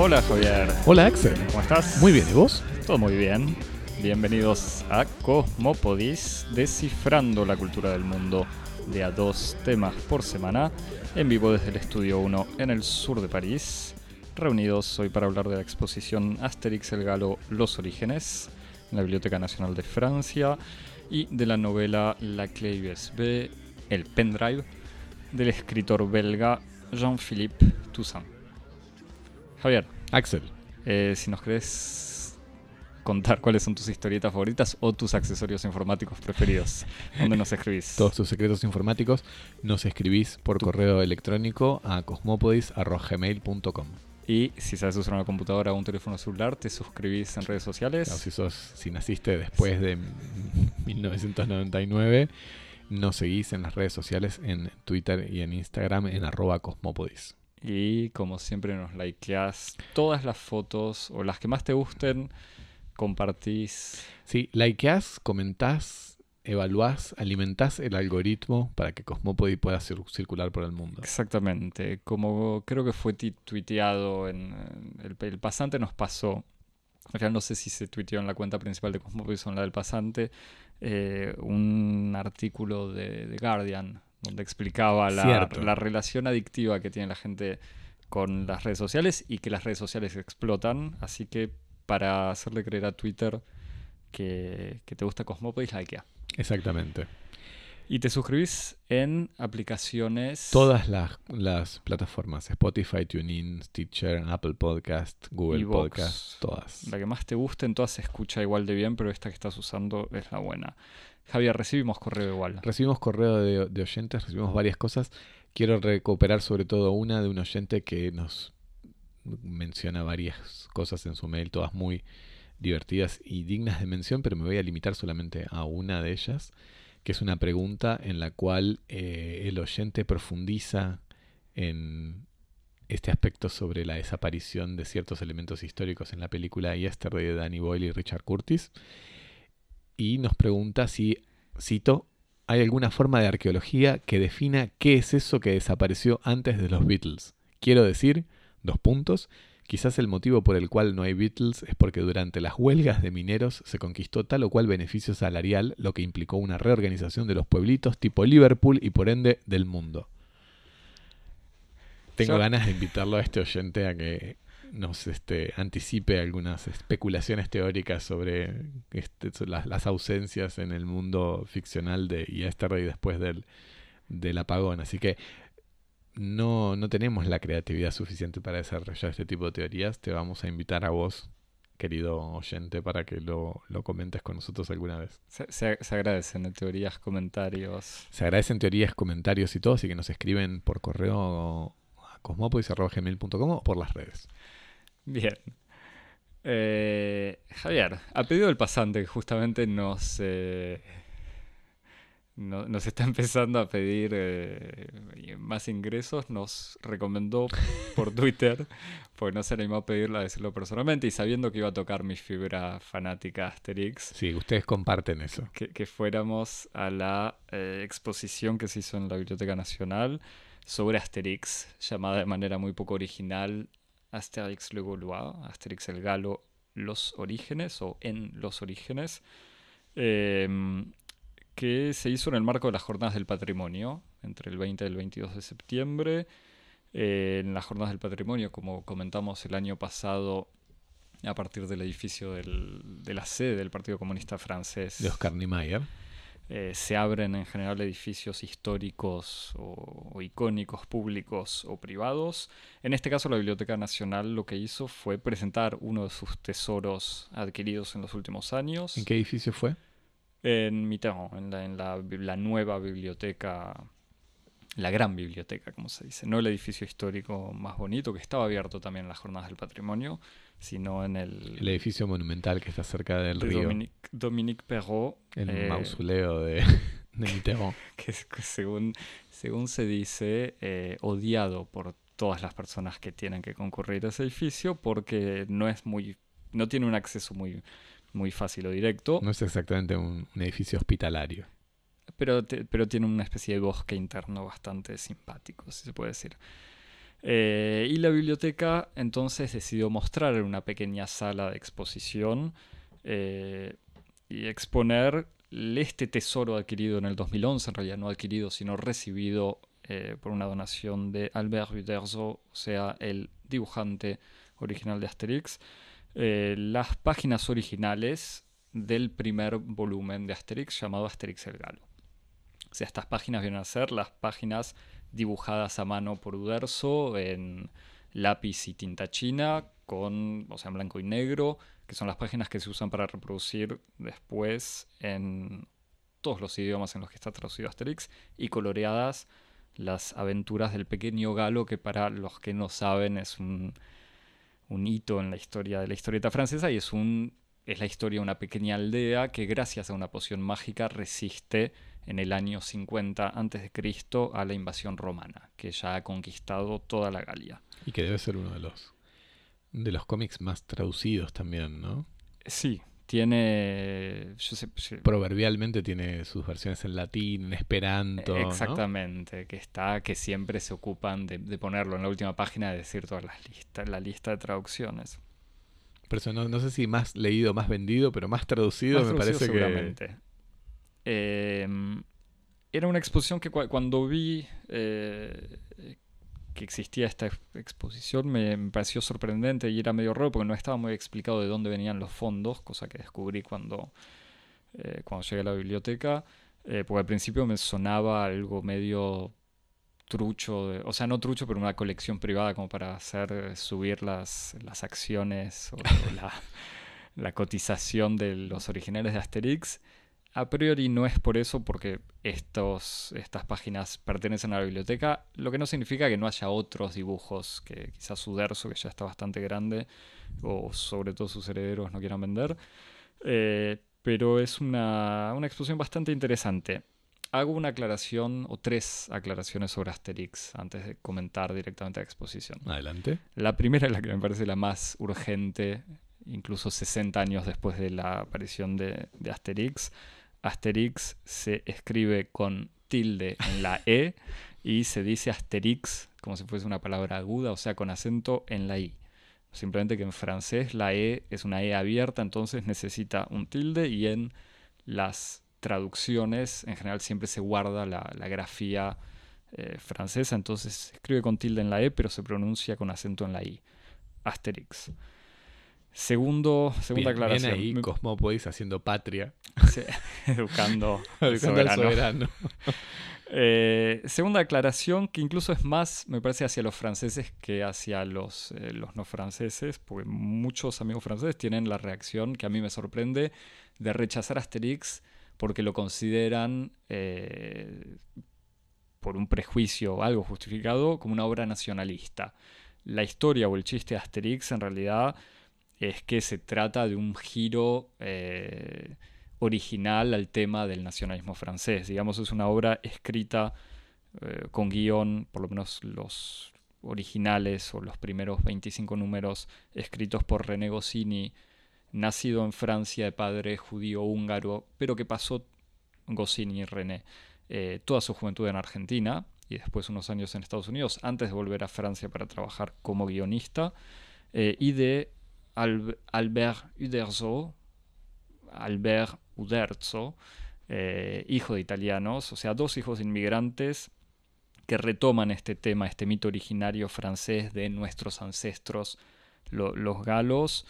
Hola Javier, Hola Axel. ¿cómo estás? Muy bien, ¿y vos? Todo muy bien. Bienvenidos a Cosmopodis, descifrando la cultura del mundo de a dos temas por semana, en vivo desde el Estudio 1 en el sur de París. Reunidos hoy para hablar de la exposición Asterix el Galo Los Orígenes en la Biblioteca Nacional de Francia y de la novela La Clé USB, El Pendrive, del escritor belga Jean-Philippe Toussaint. Javier, Axel. eh, si nos querés contar cuáles son tus historietas favoritas o tus accesorios informáticos preferidos, ¿dónde nos escribís? Todos tus secretos informáticos nos escribís por correo electrónico a cosmopodis.gmail.com. Y si sabes usar una computadora o un teléfono celular, te suscribís en redes sociales. Claro, si, sos, si naciste después de 1999, nos seguís en las redes sociales, en Twitter y en Instagram, en arroba cosmopodis. Y como siempre nos likeás todas las fotos o las que más te gusten, compartís. Sí, likeás, comentás, evaluás, alimentás el algoritmo para que Cosmopodi pueda cir- circular por el mundo. Exactamente, como creo que fue tuiteado en el, el pasante nos pasó. Al final no sé si se tuiteó en la cuenta principal de Cosmopolis o en la del pasante, eh, un artículo de, de Guardian donde explicaba la, la relación adictiva que tiene la gente con las redes sociales y que las redes sociales explotan. Así que para hacerle creer a Twitter que, que te gusta Cosmopolis, likea. Exactamente. Y te suscribís en aplicaciones. Todas las, las plataformas, Spotify, TuneIn, Stitcher, Apple Podcast, Google Evox. Podcast, todas. La que más te guste, en todas se escucha igual de bien, pero esta que estás usando es la buena. Javier, recibimos correo igual. Recibimos correo de, de oyentes, recibimos varias cosas. Quiero recuperar sobre todo una de un oyente que nos menciona varias cosas en su mail, todas muy divertidas y dignas de mención, pero me voy a limitar solamente a una de ellas, que es una pregunta en la cual eh, el oyente profundiza en este aspecto sobre la desaparición de ciertos elementos históricos en la película Yesterday de Danny Boyle y Richard Curtis. Y nos pregunta si, cito, ¿hay alguna forma de arqueología que defina qué es eso que desapareció antes de los Beatles? Quiero decir, dos puntos, quizás el motivo por el cual no hay Beatles es porque durante las huelgas de mineros se conquistó tal o cual beneficio salarial, lo que implicó una reorganización de los pueblitos tipo Liverpool y por ende del mundo. Tengo Yo- ganas de invitarlo a este oyente a que nos este, anticipe algunas especulaciones teóricas sobre este, las, las ausencias en el mundo ficcional de Yesterday después del, del apagón. Así que no, no tenemos la creatividad suficiente para desarrollar este tipo de teorías. Te vamos a invitar a vos, querido oyente, para que lo, lo comentes con nosotros alguna vez. Se, se- se agradecen en teorías, comentarios. Se agradecen teorías, comentarios y todo, así que nos escriben por correo a cosmopodis.gmail.com o por las redes. Bien. Eh, Javier, a pedido del pasante, que justamente nos, eh, no- nos está empezando a pedir eh, más ingresos, nos recomendó por Twitter, porque no se animó a pedirla, a decirlo personalmente, y sabiendo que iba a tocar mi fibra fanática Asterix, Sí, ustedes comparten eso. que, que fuéramos a la eh, exposición que se hizo en la Biblioteca Nacional sobre Asterix, llamada de manera muy poco original Asterix le Gaulois, Asterix el Galo, Los Orígenes o En los Orígenes, em, que se hizo en el marco de las Jornadas del Patrimonio, entre el 20 y el 22 de septiembre. Eh, en las Jornadas del Patrimonio, como comentamos el año pasado, a partir del edificio del- de la sede del Partido Comunista Francés, De Oscar Niemeyer. eh, se abren en general edificios históricos o, o icónicos públicos o privados. En este caso la Biblioteca Nacional lo que hizo fue presentar uno de sus tesoros adquiridos en los últimos años ¿En qué edificio fue? En Mitterrand, en la, en la la nueva biblioteca, la gran biblioteca, como se dice, no el edificio histórico más bonito que estaba abierto también en las jornadas del patrimonio, sino en el, El edificio monumental que está cerca del de río. Dominique, Dominique Perrault. El eh, mausoleo de, de Mitterrand. que, que según, según se dice, eh, odiado por todas las personas que tienen que concurrir a ese edificio porque no es muy, no tiene un acceso muy, muy fácil o directo, No es exactamente un, un edificio hospitalario. pero, te- pero tiene una especie de bosque interno bastante simpático, si se puede decir. Eh, y la biblioteca entonces decidió mostrar en una pequeña sala de exposición eh, y exponer este tesoro adquirido en el 2011, en realidad no adquirido, sino recibido eh, por una donación de Albert Uderzo, o sea, el dibujante original de Asterix, las páginas originales del primer volumen de Asterix llamado Asterix el Galo. O sea, estas páginas vienen a ser las páginas dibujadas a mano por Uderzo en lápiz y tinta china, con, o sea, en blanco y negro, que son las páginas que se usan para reproducir después en todos los idiomas en los que está traducido Asterix, y coloreadas las aventuras del pequeño galo, que para los que no saben es un, un hito en la historia de la historieta francesa y es un es la historia de una pequeña aldea que gracias a una poción mágica resiste en el año 50 a.C. a la invasión romana, que ya ha conquistado toda la Galia. Y que debe ser uno de los, de los cómics más traducidos también, ¿no? Sí, tiene. Proverbialmente tiene sus versiones en latín, en esperanto. Exactamente, que está, que siempre se ocupan de, ponerlo en la última página, de decir todas las listas, la lista de traducciones. Por eso no, sé si más leído, más vendido, pero más traducido me parece seguramente. Em, era una exposición que cuando vi eh, que existía esta exposición me, pareció sorprendente y era medio raro porque no estaba muy explicado de dónde venían los fondos, cosa que descubrí cuando, eh, cuando llegué a la biblioteca, eh, porque al principio me sonaba algo medio trucho, o sea, no trucho, pero una colección privada como para hacer subir las, las acciones o, la, la cotización de los originales de Asterix. A priori no es por eso, porque estos, estas páginas pertenecen a la biblioteca, lo que no significa que no haya otros dibujos que quizás su Derso, que ya está bastante grande, o sobre todo sus herederos no quieran vender. Eh, pero es una, una exposición bastante interesante. Hago una aclaración o tres aclaraciones sobre Asterix antes de comentar directamente la exposición. Adelante. La primera es la que me parece la más urgente, incluso 60 años después de la aparición de, de Asterix Asterix se escribe con tilde en la E y se dice Asterix como si fuese una palabra aguda, o sea, con acento en la I. Simplemente que en francés la E es una E abierta, entonces necesita un tilde y en las traducciones en general siempre se guarda la, grafía eh, francesa, entonces se escribe con tilde en la E pero se pronuncia con acento en la I. Asterix. Segundo, segunda aclaración. Bien ahí, Cosmópolis haciendo patria. educando, al soberano. Eh, segunda aclaración, que incluso es más, me parece, hacia los franceses que hacia los, eh, los no franceses, porque muchos amigos franceses tienen la reacción, que a mí me sorprende, de rechazar Asterix porque lo consideran, eh, por un prejuicio o algo justificado, como una obra nacionalista. La historia o el chiste de Asterix en realidad es que se trata de un giro eh, original al tema del nacionalismo francés. Digamos, es una obra escrita eh, con guion, por lo menos los originales o los primeros 25 números escritos por René Goscinny, nacido en Francia de padre judío húngaro, pero que pasó Goscinny y René eh, toda su juventud en Argentina y después unos años en Estados Unidos antes de volver a Francia para trabajar como guionista y de Albert Uderzo, Albert Uderzo, eh, hijo de italianos, o sea, dos hijos inmigrantes que retoman este tema, este mito originario francés de nuestros ancestros, los galos,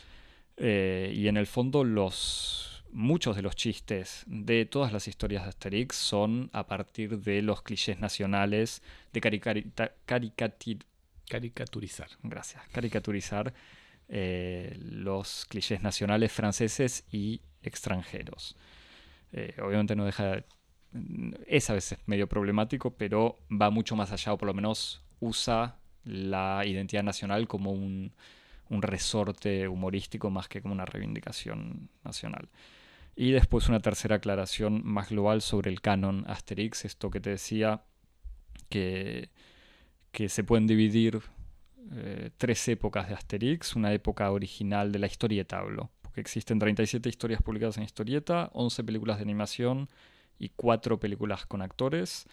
eh, y en el fondo los, muchos de los chistes de todas las historias de Asterix son a partir de los clichés nacionales de caricaturizar. Gracias, caricaturizar eh, los clichés nacionales franceses y extranjeros. Eh, obviamente no deja... Es a veces medio problemático, pero va mucho más allá, o por lo menos usa la identidad nacional como un, un resorte humorístico más que como una reivindicación nacional. Y después una tercera aclaración más global sobre el canon Asterix, esto que te decía, que, que se pueden dividir eh, tres épocas de Asterix, una época original de la historieta hablo, porque existen 37 historias publicadas en historieta, 11 películas de animación y 4 películas con actores.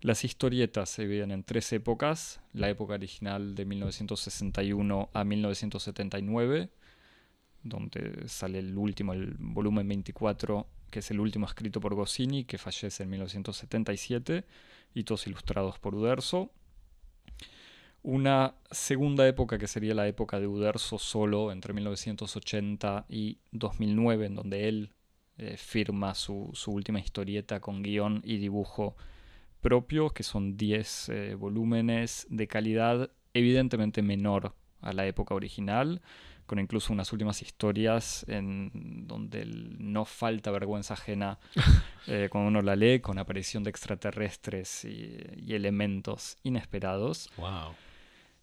Las historietas se dividen en tres épocas, la época original de 1961 a 1979, donde sale el último, el volumen 24, que es el último escrito por Goscinny, que fallece en 1977, y todos ilustrados por Uderzo. Una segunda época que sería la época de Uderzo solo, entre 1980 y 2009, en donde él eh, firma su, su última historieta con guion y dibujo propio, que son 10 eh, volúmenes de calidad evidentemente menor a la época original, con incluso unas últimas historias en donde no falta vergüenza ajena eh, cuando uno la lee, con aparición de extraterrestres y, y elementos inesperados. Wow.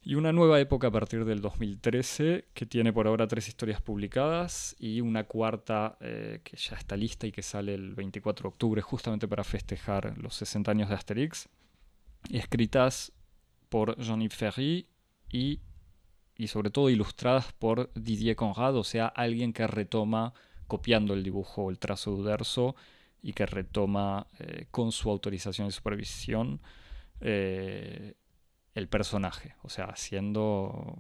Y una nueva época a partir del 2013 que tiene por ahora tres historias publicadas y una cuarta eh, que ya está lista y que sale el 24 de octubre justamente para festejar los 60 años de Asterix, escritas por Jean-Yves Ferry y, y sobre todo ilustradas por Didier Conrad, o sea, alguien que retoma copiando el dibujo el trazo de Uderzo y que retoma eh, con su autorización y supervisión eh, el personaje, o sea, haciendo,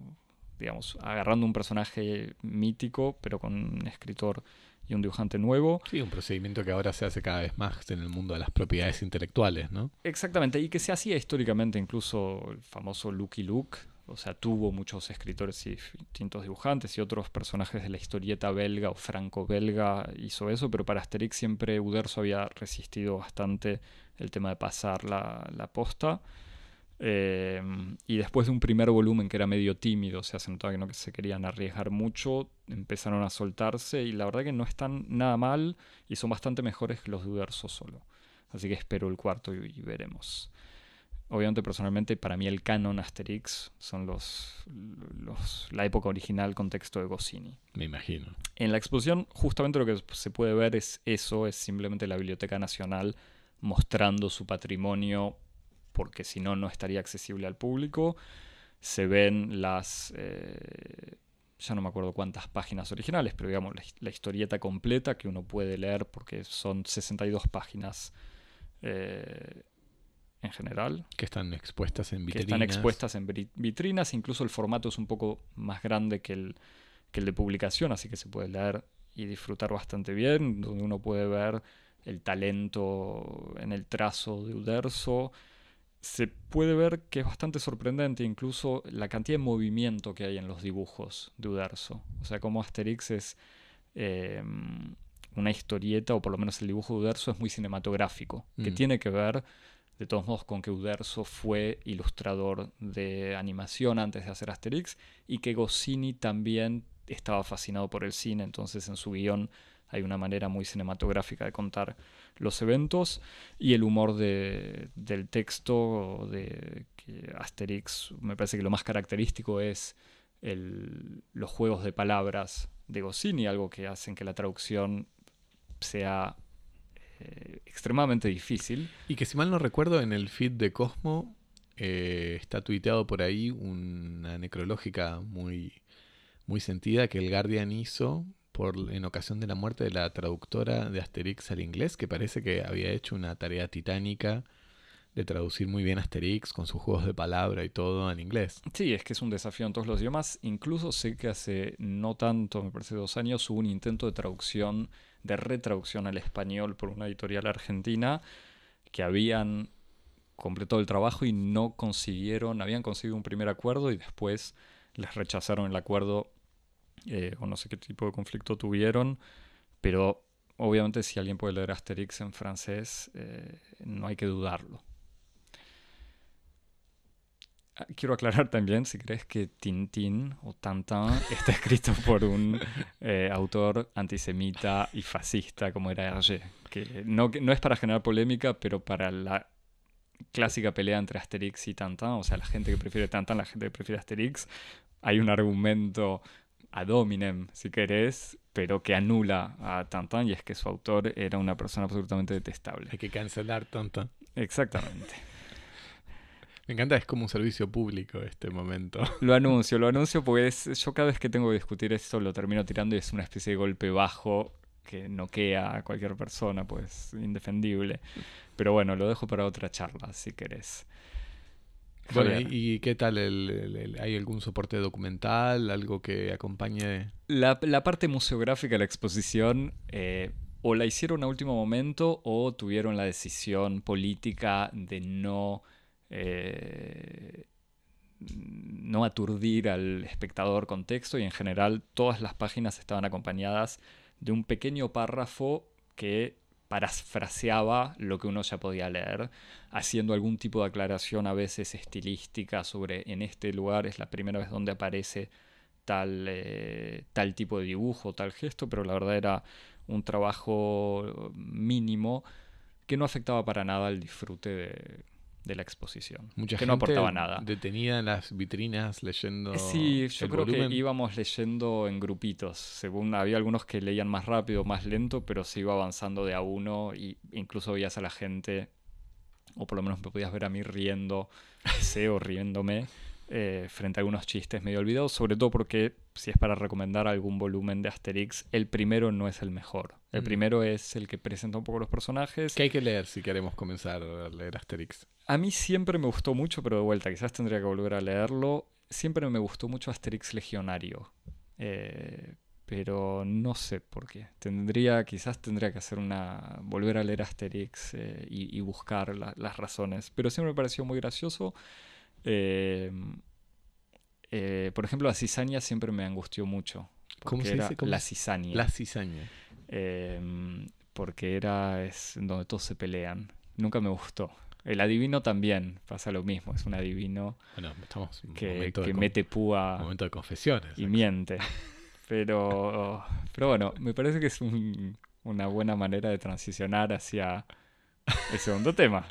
digamos, agarrando un personaje mítico, pero con un escritor y un dibujante nuevo. Sí, un procedimiento que ahora se hace cada vez más en el mundo de las propiedades intelectuales, ¿no? Exactamente, y que se hacía históricamente incluso el famoso Lucky Luke, o sea, tuvo muchos escritores y distintos dibujantes y otros personajes de la historieta belga o franco-belga hizo eso, pero para Asterix siempre Uderzo había resistido bastante el tema de pasar la, la posta. Eh, y después de un primer volumen que era medio tímido, se notaba que no se querían arriesgar mucho, empezaron a soltarse y la verdad que no están nada mal y son bastante mejores que los de Uderzo solo. Así que espero el cuarto y, y, veremos. Obviamente, personalmente, para mí el canon Asterix son los, los, la época original con texto de Goscinny. Me imagino. En la exposición, justamente lo que se puede ver es eso, es simplemente la Biblioteca Nacional mostrando su patrimonio porque si no, no estaría accesible al público. Se ven las, eh, ya no me acuerdo cuántas páginas originales, pero digamos la, la, historieta completa que uno puede leer porque son 62 páginas eh, en general. Que están expuestas en vitrinas. Que están expuestas en vitrinas, incluso el formato es un poco más grande que el, que el de publicación, así que se puede leer y disfrutar bastante bien, donde uno puede ver el talento en el trazo de Uderzo, se puede ver que es bastante sorprendente incluso la cantidad de movimiento que hay en los dibujos de Uderzo. O sea, como Asterix es eh, una historieta, o por lo menos el dibujo de Uderzo es muy cinematográfico, mm. que tiene que ver, de todos modos, con que Uderzo fue ilustrador de animación antes de hacer Asterix y que Goscinny también estaba fascinado por el cine, entonces en su guion hay una manera muy cinematográfica de contar los eventos y el humor de, del texto de Asterix me parece que lo más característico es el, los juegos de palabras de Goscinny, algo que hacen que la traducción sea eh, extremadamente difícil. Y que si mal no recuerdo en el feed de Cosmo eh, está tuiteado por ahí una necrológica muy, muy sentida que el Guardian hizo por, en ocasión de la muerte de la traductora de Asterix al inglés, que parece que había hecho una tarea titánica de traducir muy bien Asterix con sus juegos de palabra y todo en inglés. Sí, es que es un desafío en todos los idiomas. Incluso sé que hace no tanto, me parece dos años, hubo un intento de traducción, de retraducción al español por una editorial argentina que habían completado el trabajo y no consiguieron, habían conseguido un primer acuerdo y después les rechazaron el acuerdo eh, o no sé qué tipo de conflicto tuvieron, pero obviamente si alguien puede leer Asterix en francés, eh, no hay que dudarlo. Ah, quiero aclarar también, si crees que Tintín o Tintin está escrito por un eh, autor antisemita y fascista como era Hergé, que no, es para generar polémica, pero para la clásica pelea entre Asterix y Tintin, o sea, la gente que prefiere Tintin, la gente que prefiere Asterix, hay un argumento ad hominem, si querés, pero que anula a Tantan y es que su autor era una persona absolutamente detestable. Hay que cancelar Tantan. Exactamente. Me encanta, es como un servicio público este momento. Lo anuncio, lo anuncio porque es, yo cada vez que tengo que discutir esto lo termino tirando y es una especie de golpe bajo que noquea a cualquier persona, pues indefendible. Pero bueno, lo dejo para otra charla, si querés. Bueno. ¿y qué tal? El, el- el- ¿Hay algún soporte documental? ¿Algo que acompañe? La, la parte museográfica de la exposición eh, o la hicieron a último momento o tuvieron la decisión política de no, eh, no aturdir al espectador con texto y en general todas las páginas estaban acompañadas de un pequeño párrafo que parafraseaba lo que uno ya podía leer, haciendo algún tipo de aclaración a veces estilística sobre en este lugar es la primera vez donde aparece tal, eh, tal tipo de dibujo, tal gesto, pero la verdad era un trabajo mínimo que no afectaba para nada el disfrute de, de la exposición, Mucha que gente no aportaba nada. detenida en las vitrinas leyendo. Eh, Sí, yo el creo volumen. que íbamos leyendo en grupitos, según había algunos que leían más rápido, más lento, pero se iba avanzando de a uno y incluso veías a la gente, o por lo menos me podías ver a mí riendo, o riéndome, eh, frente a algunos chistes medio olvidados, sobre todo porque si es para recomendar algún volumen de Asterix, el primero no es el mejor. El Mm. primero es el que presenta un poco los personajes. ¿Qué hay que leer si queremos comenzar a leer Asterix? A mí siempre me gustó mucho, pero de vuelta, quizás tendría que volver a leerlo. Siempre me gustó mucho Asterix Legionario. Eh, pero no sé por qué. Tendría, quizás tendría que hacer una. volver a leer Asterix eh, y, y buscar la- las razones. Pero siempre me pareció muy gracioso. Eh, eh, por ejemplo, la cizaña siempre me angustió mucho. ¿Cómo se dice? ¿Cómo La cizaña. La cizaña. Em, porque era es donde todos se pelean. Nunca me gustó. El adivino también pasa lo mismo. Es un adivino Bueno, estamos en un que, que de, mete púa momento de confesiones. y miente. Pero, pero bueno, me parece que es un- una buena manera de transicionar hacia el segundo tema.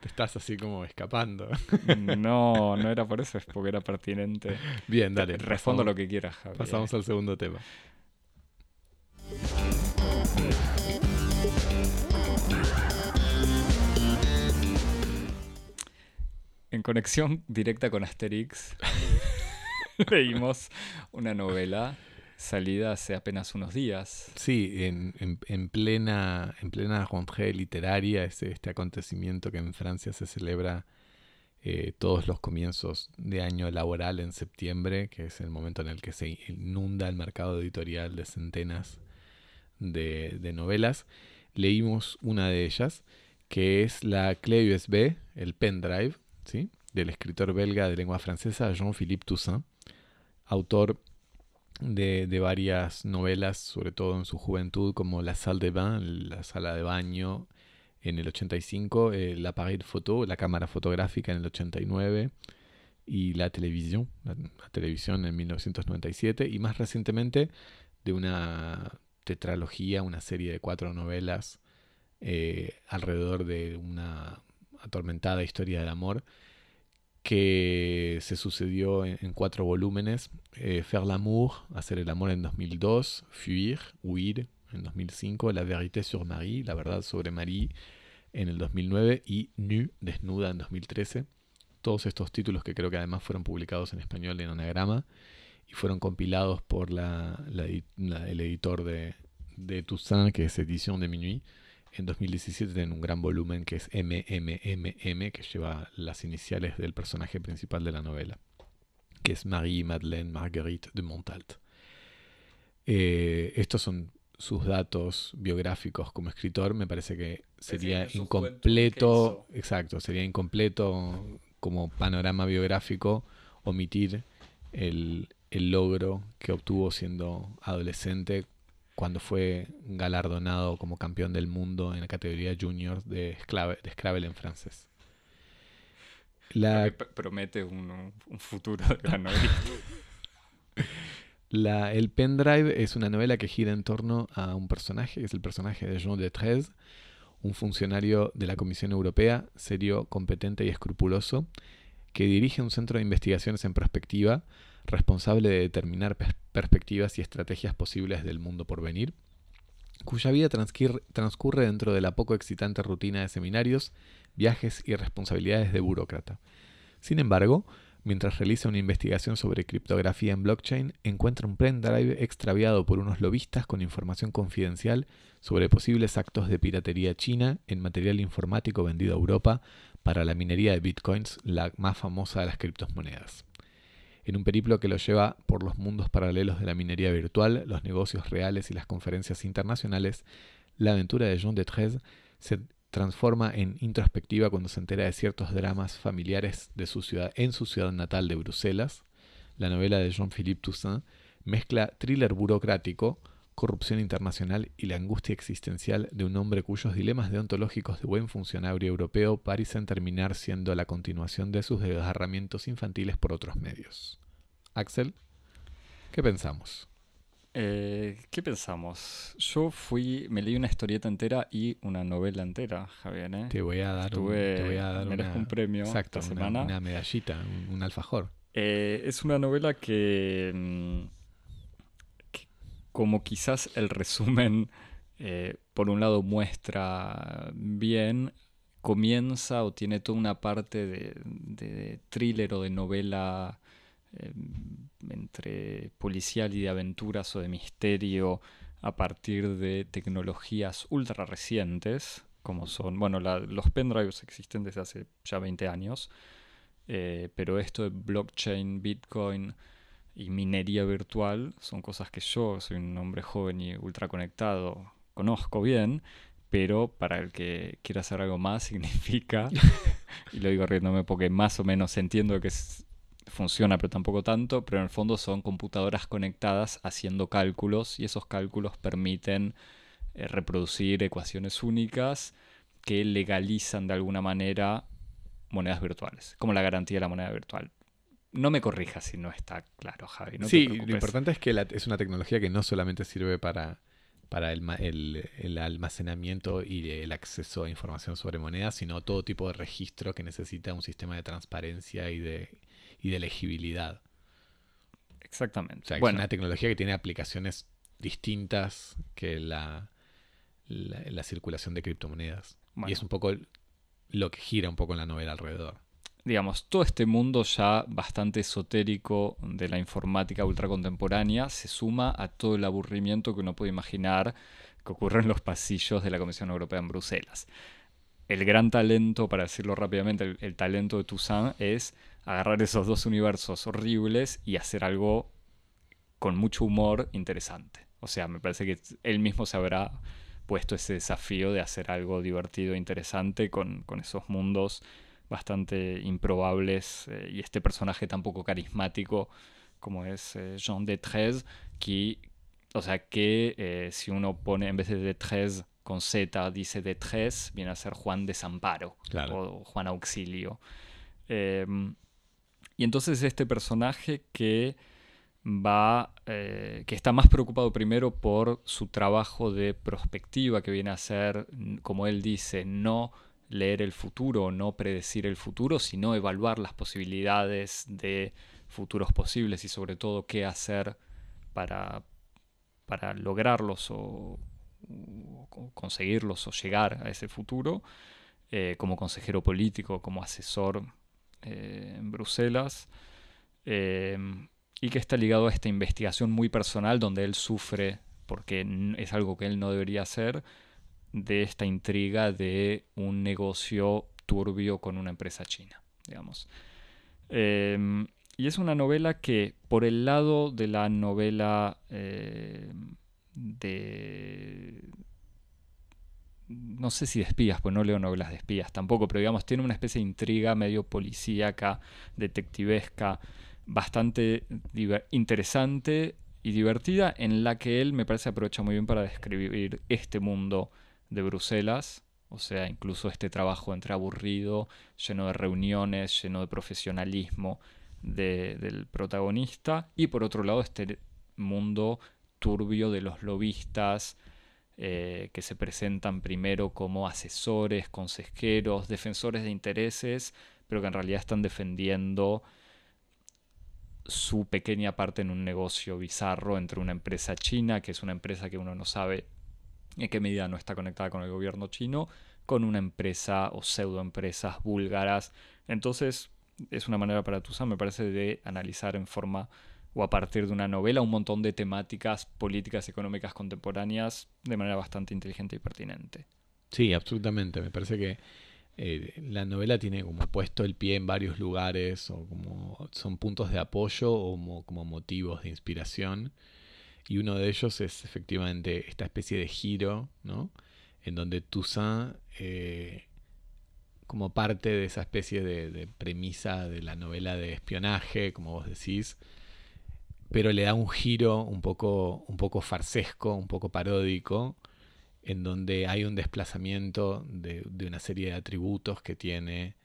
Te estás así como escapando. No, no era por eso, es porque era pertinente. Bien, dale. Respondo pasamos, lo que quieras, Javier. Pasamos al segundo tema. En conexión directa con Asterix, leímos una novela salida hace apenas unos días. Sí, en, en- en plena, en plena rentrée literaria, es este acontecimiento que en Francia se celebra eh, todos los comienzos de año laboral en septiembre, que es el momento en el que se inunda el mercado editorial de centenas de, de novelas. Leímos una de ellas, que es la clé USB, el pendrive, ¿sí? del escritor belga de lengua francesa Jean-Philippe Toussaint, autor de, varias novelas, sobre todo en su juventud, como La Salle de Bain, la sala de baño en el 85, eh, l'appareil photo, la cámara fotográfica en el 89 y la televisión, la, la televisión en 1997 y más recientemente de una tetralogía, una serie de cuatro novelas eh, alrededor de una atormentada historia del amor que se sucedió en, en cuatro volúmenes. Eh, Faire l'amour, Hacer el amor en 2002, Fuir, Huir en 2005, La vérité sur Marie, La verdad sobre Marie en el 2009 y Nu, Desnuda en 2013. Todos estos títulos que creo que además fueron publicados en español en anagrama y fueron compilados por el editor de, de Toussaint, que es Edición de Minuit, en 2017 en un gran volumen que es MMMM, que lleva las iniciales del personaje principal de la novela, que es Marie Madeleine Marguerite de Montalt. Eh, estos son sus datos biográficos como escritor. Me parece que sería incompleto, juventud, ¿qué exacto, sería incompleto como panorama biográfico omitir el, el logro que obtuvo siendo adolescente cuando fue galardonado como campeón del mundo en la categoría junior de, Scrabble, de Scrabble en francés. La, promete un, un futuro de la- el pendrive es una novela que gira en torno a un personaje, que es el personaje de Jean de Trez, un funcionario de la Comisión Europea, serio, competente y escrupuloso, que dirige un centro de investigaciones en perspectiva, responsable de determinar pers- perspectivas y estrategias posibles del mundo por venir, cuya vida transcurre dentro de la poco excitante rutina de seminarios, viajes y responsabilidades de burócrata. Sin embargo, mientras realiza una investigación sobre criptografía en blockchain, encuentra un pendrive extraviado por unos lobistas con información confidencial sobre posibles actos de piratería china en material informático vendido a Europa para la minería de bitcoins, la más famosa de las criptomonedas. En un periplo que lo lleva por los mundos paralelos de la minería virtual, los negocios reales y las conferencias internacionales, la aventura de Jean de Trez se transforma en introspectiva cuando se entera de ciertos dramas familiares de su ciudad, en su ciudad natal de Bruselas. La novela de Jean-Philippe Toussaint mezcla thriller burocrático, corrupción internacional y la angustia existencial de un hombre cuyos dilemas deontológicos de buen funcionario europeo parecen terminar siendo la continuación de sus desgarramientos infantiles por otros medios. Axel, ¿qué pensamos? Eh, ¿Qué pensamos? Yo fui, me leí una historieta entera y una novela entera, Javier. ¿eh? Te voy a dar, un, te voy a dar un premio exacto, esta una, semana. una medallita, un, un alfajor. Eh, es una novela que, mm, que como quizás el resumen, eh, por un lado muestra bien, comienza o tiene toda una parte de, de thriller o de novela eh, entre policial y de aventuras o de misterio a partir de tecnologías ultra recientes, como son, bueno, los pendrives existen desde hace ya 20 años, eh, pero esto de blockchain, bitcoin y minería virtual son cosas que yo, soy un hombre joven y ultra conectado, conozco bien, pero para el que quiera hacer algo más significa, y lo digo riéndome porque más o menos entiendo que funciona, pero tampoco tanto, pero en el fondo son computadoras conectadas haciendo cálculos y esos cálculos permiten eh, reproducir ecuaciones únicas que legalizan de alguna manera monedas virtuales, como la garantía de la moneda virtual. No me corrijas si no está claro, Javi. No te sí, lo importante es que la- es una tecnología que no solamente sirve para, para el, el- el almacenamiento y el acceso a información sobre monedas, sino todo tipo de registro que necesita un sistema de transparencia y de, y de legibilidad. Exactamente. O sea, que bueno, es una tecnología que tiene aplicaciones distintas que la, la, la circulación de criptomonedas. Bueno. Y es un poco lo que gira un poco en la novela alrededor. Digamos, todo este mundo ya bastante esotérico de la informática ultracontemporánea se suma a todo el aburrimiento que uno puede imaginar que ocurre en los pasillos de la Comisión Europea en Bruselas. El gran talento, para decirlo rápidamente, el, talento de Toussaint es agarrar esos dos universos horribles y hacer algo con mucho humor interesante. O sea, me parece que él mismo se habrá puesto ese desafío de hacer algo divertido e interesante con, con esos mundos bastante improbables eh, y este personaje tan poco carismático como es eh, Jean de Trez, que, o sea, que eh, si uno pone en vez de de Trez con Z, dice de Trez, viene a ser Juan Desamparo Claro. o Juan Auxilio. Eh, y entonces este personaje que va, eh, que está más preocupado primero por su trabajo de prospectiva, que viene a ser, como él dice, no leer el futuro no predecir el futuro, sino evaluar las posibilidades de futuros posibles y sobre todo qué hacer para, para lograrlos o, conseguirlos o llegar a ese futuro, eh, como consejero político, como asesor eh, en Bruselas, eh, y que está ligado a esta investigación muy personal donde él sufre, porque es algo que él no debería hacer, de esta intriga de un negocio turbio con una empresa china, digamos. Eh, y es una novela que, por el lado de la novela eh, de... No sé si de espías, pues no leo novelas de espías tampoco, pero digamos, tiene una especie de intriga medio policíaca, detectivesca, bastante interesante y divertida, en la que él me parece aprovecha muy bien para describir este mundo de Bruselas, o sea, incluso este trabajo entre aburrido, lleno de reuniones, lleno de profesionalismo de- del protagonista, y por otro lado este mundo turbio de los lobistas, eh, que se presentan primero como asesores, consejeros, defensores de intereses, pero que en realidad están defendiendo su pequeña parte en un negocio bizarro entre una empresa china, que es una empresa que uno no sabe en qué medida no está conectada con el gobierno chino, con una empresa o pseudoempresas búlgaras. Entonces, es una manera para Toussaint, me parece, de analizar en forma o a partir de una novela un montón de temáticas políticas económicas contemporáneas de manera bastante inteligente y pertinente. Sí, absolutamente. Me parece que eh, la novela tiene como puesto el pie en varios lugares o como son puntos de apoyo o como, motivos de inspiración. Y uno de ellos es efectivamente esta especie de giro, ¿no? En donde Toussaint, eh, como parte de esa especie de, premisa de la novela de espionaje, como vos decís, pero le da un giro un poco, un poco farsesco, un poco paródico, en donde hay un desplazamiento de, una serie de atributos que tiene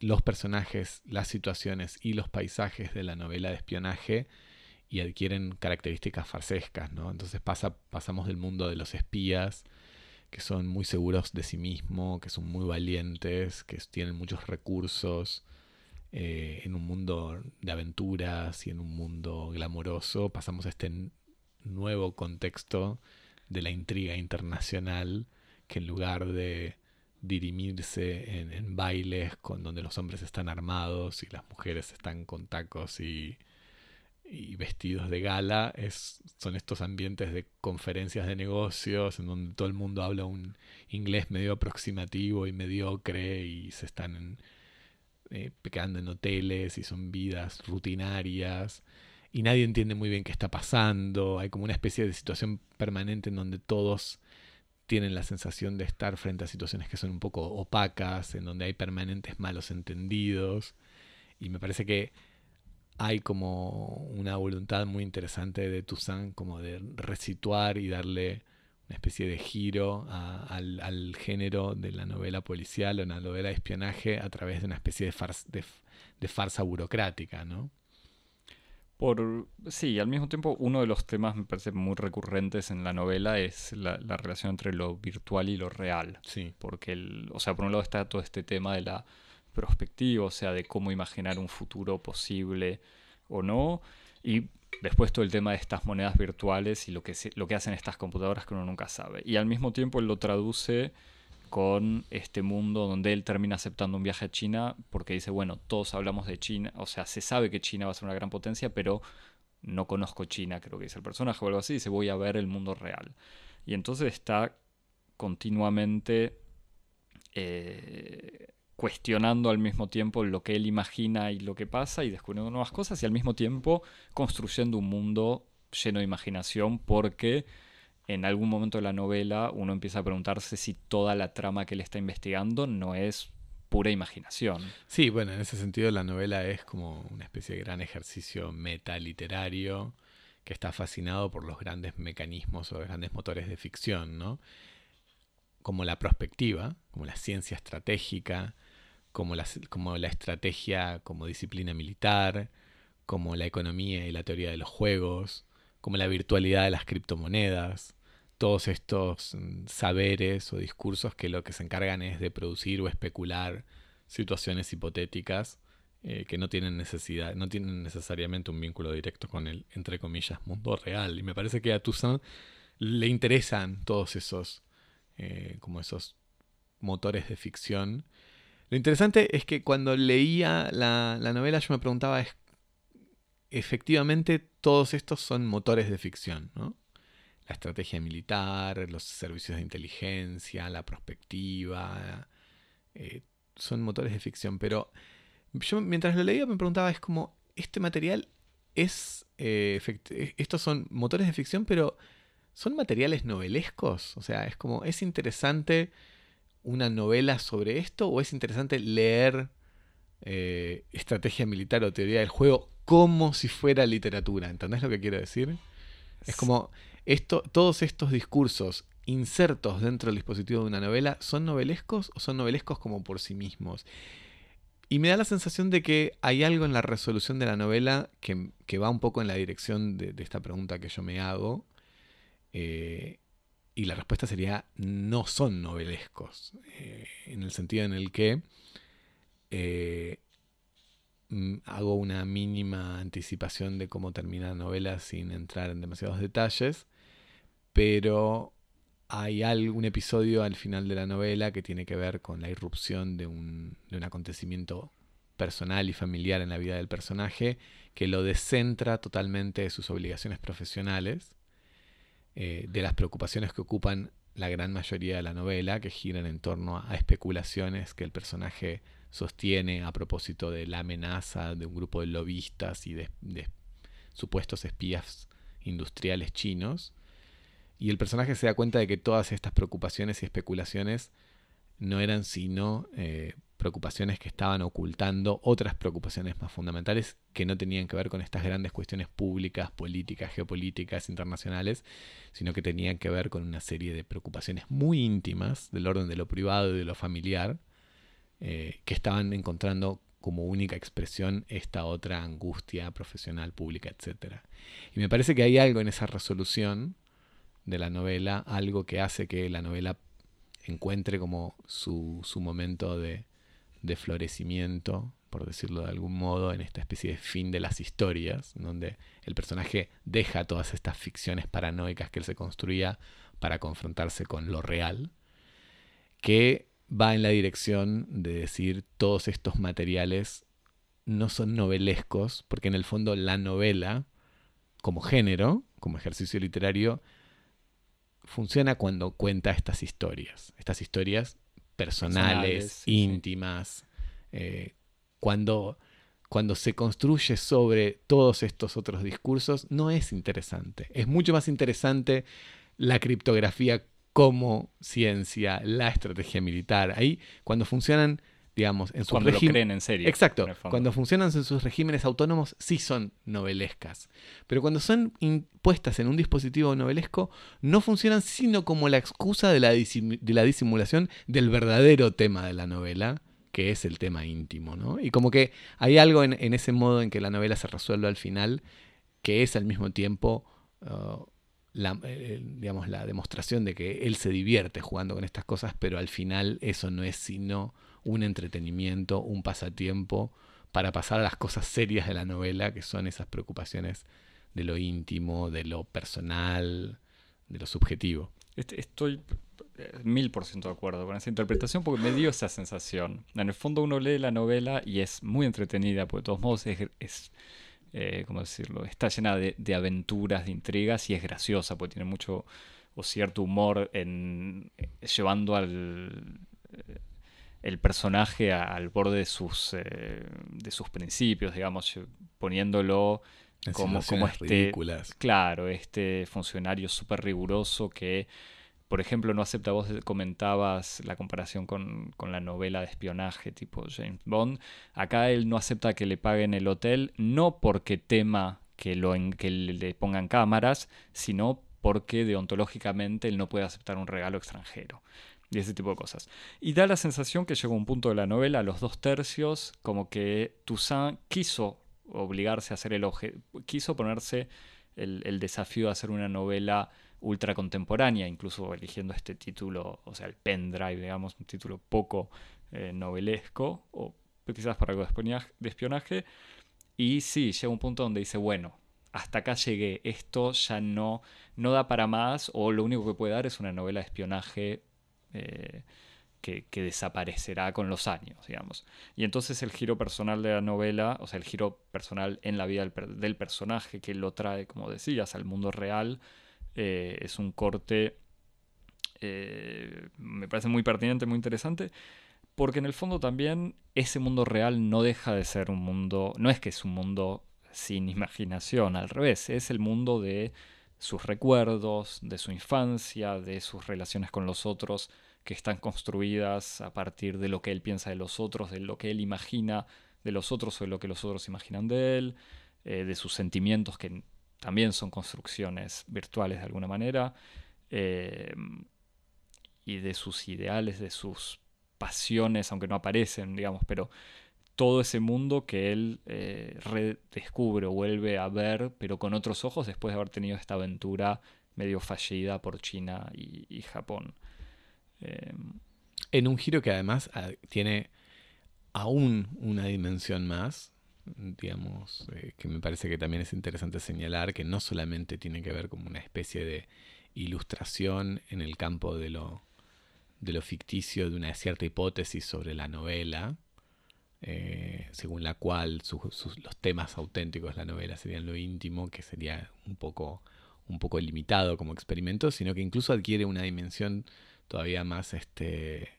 los personajes, las situaciones y los paisajes de la novela de espionaje y adquieren características farsescas, ¿no? Entonces pasa, pasamos del mundo de los espías, que son muy seguros de sí mismos, que son muy valientes, que tienen muchos recursos, eh, en un mundo de aventuras y en un mundo glamoroso, pasamos a este nuevo contexto de la intriga internacional que en lugar de dirimirse en, bailes con donde los hombres están armados y las mujeres están con tacos y, vestidos de gala, es, son estos ambientes de conferencias de negocios en donde todo el mundo habla un inglés medio aproximativo y mediocre y se están eh, quedando en hoteles y son vidas rutinarias y nadie entiende muy bien qué está pasando. Hay como una especie de situación permanente en donde todos tienen la sensación de estar frente a situaciones que son un poco opacas, en donde hay permanentes malos entendidos. Y me parece que hay como una voluntad muy interesante de Toussaint como de resituar y darle una especie de giro al, género de la novela policial o la novela de espionaje a través de una especie de, de, de farsa burocrática, ¿no? Por, sí, al mismo tiempo uno de los temas me parece muy recurrentes en la novela es la, relación entre lo virtual y lo real. Sí. Porque, el, o sea, por un lado está todo este tema de la perspectiva, o sea, de cómo imaginar un futuro posible o no. Y después todo el tema de estas monedas virtuales y lo que, lo que hacen estas computadoras que uno nunca sabe. Y al mismo tiempo él lo traduce con este mundo donde él termina aceptando un viaje a China porque dice, bueno, todos hablamos de China, o sea, se sabe que China va a ser una gran potencia, pero no conozco China, creo que dice el personaje o algo así, dice, voy a ver el mundo real. Y entonces está continuamente eh, cuestionando al mismo tiempo lo que él imagina y lo que pasa y descubriendo nuevas cosas y al mismo tiempo construyendo un mundo lleno de imaginación porque en algún momento de la novela uno empieza a preguntarse si toda la trama que él está investigando no es pura imaginación. Sí, bueno, en ese sentido la novela es como una especie de gran ejercicio metaliterario que está fascinado por los grandes mecanismos o los grandes motores de ficción, ¿no? Como la prospectiva, como la ciencia estratégica, como la, como la estrategia como disciplina militar, como la economía y la teoría de los juegos, como la virtualidad de las criptomonedas, todos estos mm, saberes o discursos que lo que se encargan es de producir o especular situaciones hipotéticas eh, que no tienen necesidad, no tienen necesariamente un vínculo directo con el, entre comillas, mundo real. Y me parece que a Toussaint le interesan todos esos, eh, como esos motores de ficción. Lo interesante es que cuando leía la, la novela yo me preguntaba, es, efectivamente todos estos son motores de ficción, ¿no? la estrategia militar, los servicios de inteligencia, la prospectiva, eh, son motores de ficción, pero yo mientras lo leía me preguntaba, es como, este material es, eh, eh, estos son motores de ficción, pero son materiales novelescos, o sea, es como, ¿es interesante una novela sobre esto o es interesante leer estrategia militar o teoría del juego como si fuera literatura? ¿Entendés lo que quiero decir? Es como, esto, todos estos discursos insertos dentro del dispositivo de una novela, ¿son novelescos o son novelescos como por sí mismos? Y me da la sensación de que hay algo en la resolución de la novela que, va un poco en la dirección de, esta pregunta que yo me hago. Eh, y la respuesta sería, no son novelescos. Eh, en el sentido en el que eh, mm, hago una mínima anticipación de cómo termina la novela sin entrar en demasiados detalles pero hay algún episodio al final de la novela que tiene que ver con la irrupción de un, acontecimiento personal y familiar en la vida del personaje que lo descentra totalmente de sus obligaciones profesionales, eh, de las preocupaciones que ocupan la gran mayoría de la novela, que giran en torno a especulaciones que el personaje sostiene a propósito de la amenaza de un grupo de lobistas y de, supuestos espías industriales chinos. Y el personaje se da cuenta de que todas estas preocupaciones y especulaciones no eran sino eh, preocupaciones que estaban ocultando otras preocupaciones más fundamentales que no tenían que ver con estas grandes cuestiones públicas, políticas, geopolíticas, internacionales, sino que tenían que ver con una serie de preocupaciones muy íntimas del orden de lo privado y de lo familiar, eh, que estaban encontrando como única expresión esta otra angustia profesional, pública, etc. Y me parece que hay algo en esa resolución de la novela, algo que hace que la novela encuentre como su, momento de, de, florecimiento, por decirlo de algún modo, en esta especie de fin de las historias, donde el personaje deja todas estas ficciones paranoicas que él se construía para confrontarse con lo real, que va en la dirección de decir todos estos materiales no son novelescos, porque en el fondo la novela, como género, como ejercicio literario, funciona cuando cuenta estas historias, estas historias personales, íntimas, eh, cuando, cuando se construye sobre todos estos otros discursos, no es interesante. Es mucho más interesante la criptografía como ciencia, la estrategia militar. Ahí, cuando funcionan digamos, en sus Cuando lo creen en serio. Exacto. Cuando funcionan en sus regímenes autónomos, sí son novelescas. Pero cuando son impuestas en un dispositivo novelesco, no funcionan sino como la excusa de la, de la disimulación del verdadero tema de la novela, que es el tema íntimo, ¿no? Y como que hay algo en, ese modo en que la novela se resuelve al final, que es al mismo tiempo. Uh, la, eh, digamos, la demostración de que él se divierte jugando con estas cosas, pero al final eso no es sino un entretenimiento, un pasatiempo para pasar a las cosas serias de la novela, que son esas preocupaciones de lo íntimo, de lo personal, de lo subjetivo. Estoy eh, mil por ciento de acuerdo con esa interpretación porque me dio esa sensación. En el fondo uno lee la novela y es muy entretenida, porque de todos modos es, eh, ¿cómo decirlo? Está llena de, de, aventuras, de intrigas y es graciosa, porque tiene mucho o cierto humor en eh, llevando al el personaje al borde de sus, eh, de sus principios, digamos, poniéndolo como, como este, claro, este funcionario súper riguroso que, por ejemplo, no acepta, vos comentabas la comparación con, la novela de espionaje tipo James Bond, acá él no acepta que le paguen el hotel, no porque tema que, lo, que le pongan cámaras, sino porque deontológicamente él no puede aceptar un regalo extranjero y ese tipo de cosas. Y da la sensación que llegó un punto de la novela, a los dos tercios, como que Toussaint quiso obligarse a hacer el quiso ponerse el, desafío de hacer una novela ultra contemporánea, incluso eligiendo este título, o sea, el pendrive, digamos, un título poco eh, novelesco, o quizás para algo de espionaje, Y sí, llega un punto donde dice, bueno, hasta acá llegué, esto ya no, no da para más, o lo único que puede dar es una novela de espionaje eh, que, desaparecerá con los años, digamos. Y entonces el giro personal de la novela, o sea, el giro personal en la vida del, personaje que lo trae, como decías, al mundo real, eh, es un corte, eh, me parece muy pertinente, muy interesante, porque en el fondo también ese mundo real no deja de ser un mundo, no es que es un mundo sin imaginación, al revés, es el mundo de sus recuerdos, de su infancia, de sus relaciones con los otros, que están construidas a partir de lo que él piensa de los otros, de lo que él imagina de los otros o de lo que los otros imaginan de él, eh, de sus sentimientos que también son construcciones virtuales de alguna manera, eh, y de sus ideales, de sus pasiones, aunque no aparecen, digamos, pero todo ese mundo que él eh, redescubre o vuelve a ver, pero con otros ojos después de haber tenido esta aventura medio fallida por China y Japón. Em, en un giro que además ah, tiene aún una dimensión más, digamos, eh, que me parece que también es interesante señalar, que no solamente tiene que ver como una especie de ilustración en el campo de lo, de lo ficticio, de una cierta hipótesis sobre la novela, eh, según la cual los temas auténticos de la novela serían lo íntimo, que sería un poco, un poco limitado como experimento, sino que incluso adquiere una dimensión todavía más este,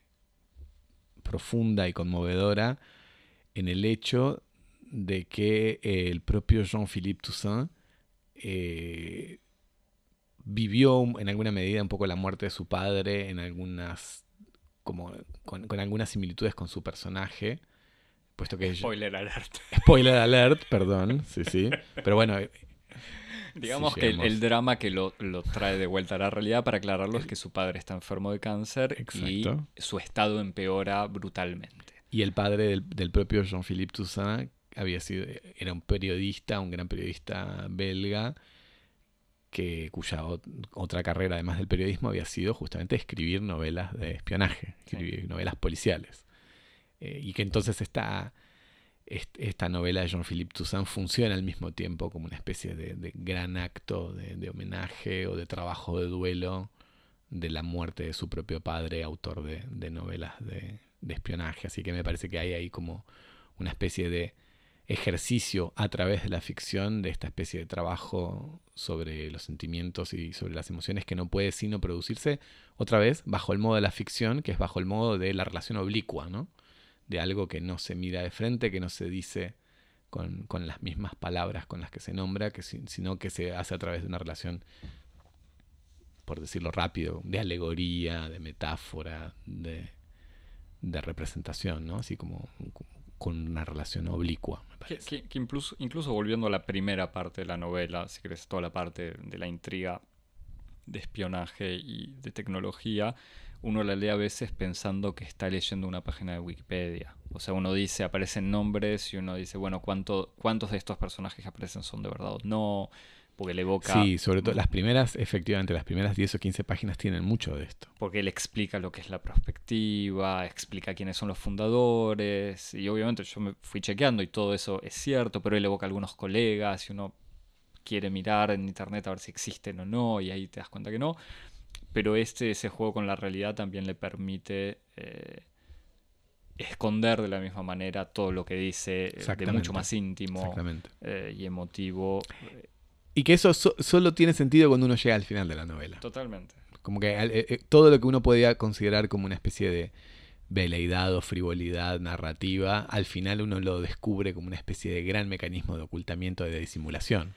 profunda y conmovedora en el hecho de que el propio Jean-Philippe Toussaint eh, vivió en alguna medida un poco la muerte de su padre en algunas como con, algunas similitudes con su personaje puesto que spoiler alert. Spoiler alert perdón sí sí. Pero bueno eh, digamos que el, drama que lo, trae de vuelta a la realidad para aclararlo es que su padre está enfermo de cáncer y su estado empeora brutalmente. Y el padre del, del propio Jean-Philippe Toussaint había sido era un periodista un gran periodista belga que, cuya otra carrera, además del periodismo, había sido justamente escribir novelas de espionaje, escribir novelas policiales. Eh, y que entonces esta, esta novela de Jean-Philippe Toussaint funciona al mismo tiempo como una especie de, gran acto de, homenaje o de trabajo de duelo de la muerte de su propio padre, autor de, novelas de, espionaje. Así que me parece que hay ahí como una especie de ejercicio a través de la ficción de esta especie de trabajo sobre los sentimientos y sobre las emociones que no puede sino producirse otra vez bajo el modo de la ficción, que es bajo el modo de la relación oblicua, ¿no? De algo que no se mira de frente, que no se dice con, las mismas palabras con las que se nombra, que, sino que se hace a través de una relación, por decirlo rápido, de alegoría, de metáfora, de, de representación, ¿no? Así como, con una relación oblicua, me parece. Que, incluso, incluso volviendo a la primera parte de la novela, si querés, toda la parte de la intriga de espionaje y de tecnología, uno la lee a veces pensando que está leyendo una página de Wikipedia. O sea, uno dice, aparecen nombres y uno dice, bueno, ¿cuánto, ¿cuántos de estos personajes que aparecen son de verdad o no? Porque le evoca... Sí, sobre todo las primeras, efectivamente, las primeras 10 o 15 páginas tienen mucho de esto. Porque él explica lo que es la perspectiva, explica quiénes son los fundadores, y obviamente yo me fui chequeando y todo eso es cierto, pero él evoca a algunos colegas y uno quiere mirar en internet a ver si existen o no, y ahí te das cuenta que no. Pero este, ese juego con la realidad también le permite... Eh, esconder de la misma manera todo lo que dice eh, de mucho más íntimo eh, y emotivo y que eso solo tiene sentido cuando uno llega al final de la novela. Totalmente. Como que eh, eh, todo lo que uno podía considerar como una especie de veleidad o frivolidad narrativa, al final uno lo descubre como una especie de gran mecanismo de ocultamiento, de disimulación.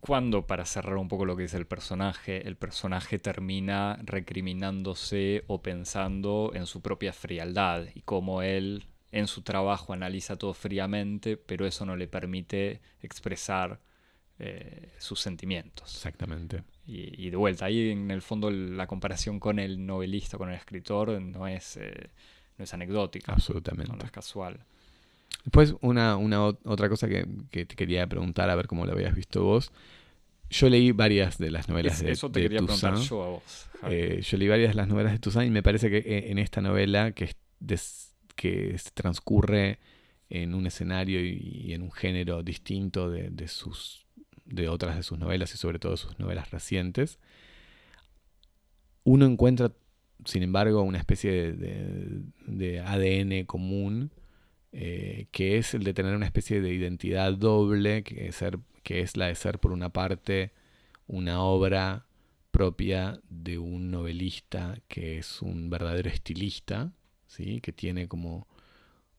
Cuando, para cerrar un poco lo que dice el personaje, el personaje termina recriminándose o pensando en su propia frialdad y cómo él en su trabajo analiza todo fríamente, pero eso no le permite expresar eh, sus sentimientos. Exactamente. Y, de vuelta, ahí en el fondo la comparación con el novelista, con el escritor, no es, eh, no es anecdótica. Absolutamente. No, es casual. Después, una, una otra cosa que, te quería preguntar, a ver cómo lo habías visto vos. Yo leí varias de las novelas de, eso te quería preguntar yo a vos. Eh, yo leí varias de las novelas de Toussaint y me parece que en esta novela que, que transcurre en un escenario y, en un género distinto de, de, sus de otras de sus novelas y sobre todo sus novelas recientes, uno encuentra, sin embargo, una especie de, ADN común, eh, que es el de tener una especie de identidad doble, que es, ser, que es la de ser, por una parte, una obra propia de un novelista que es un verdadero estilista, ¿sí? que tiene como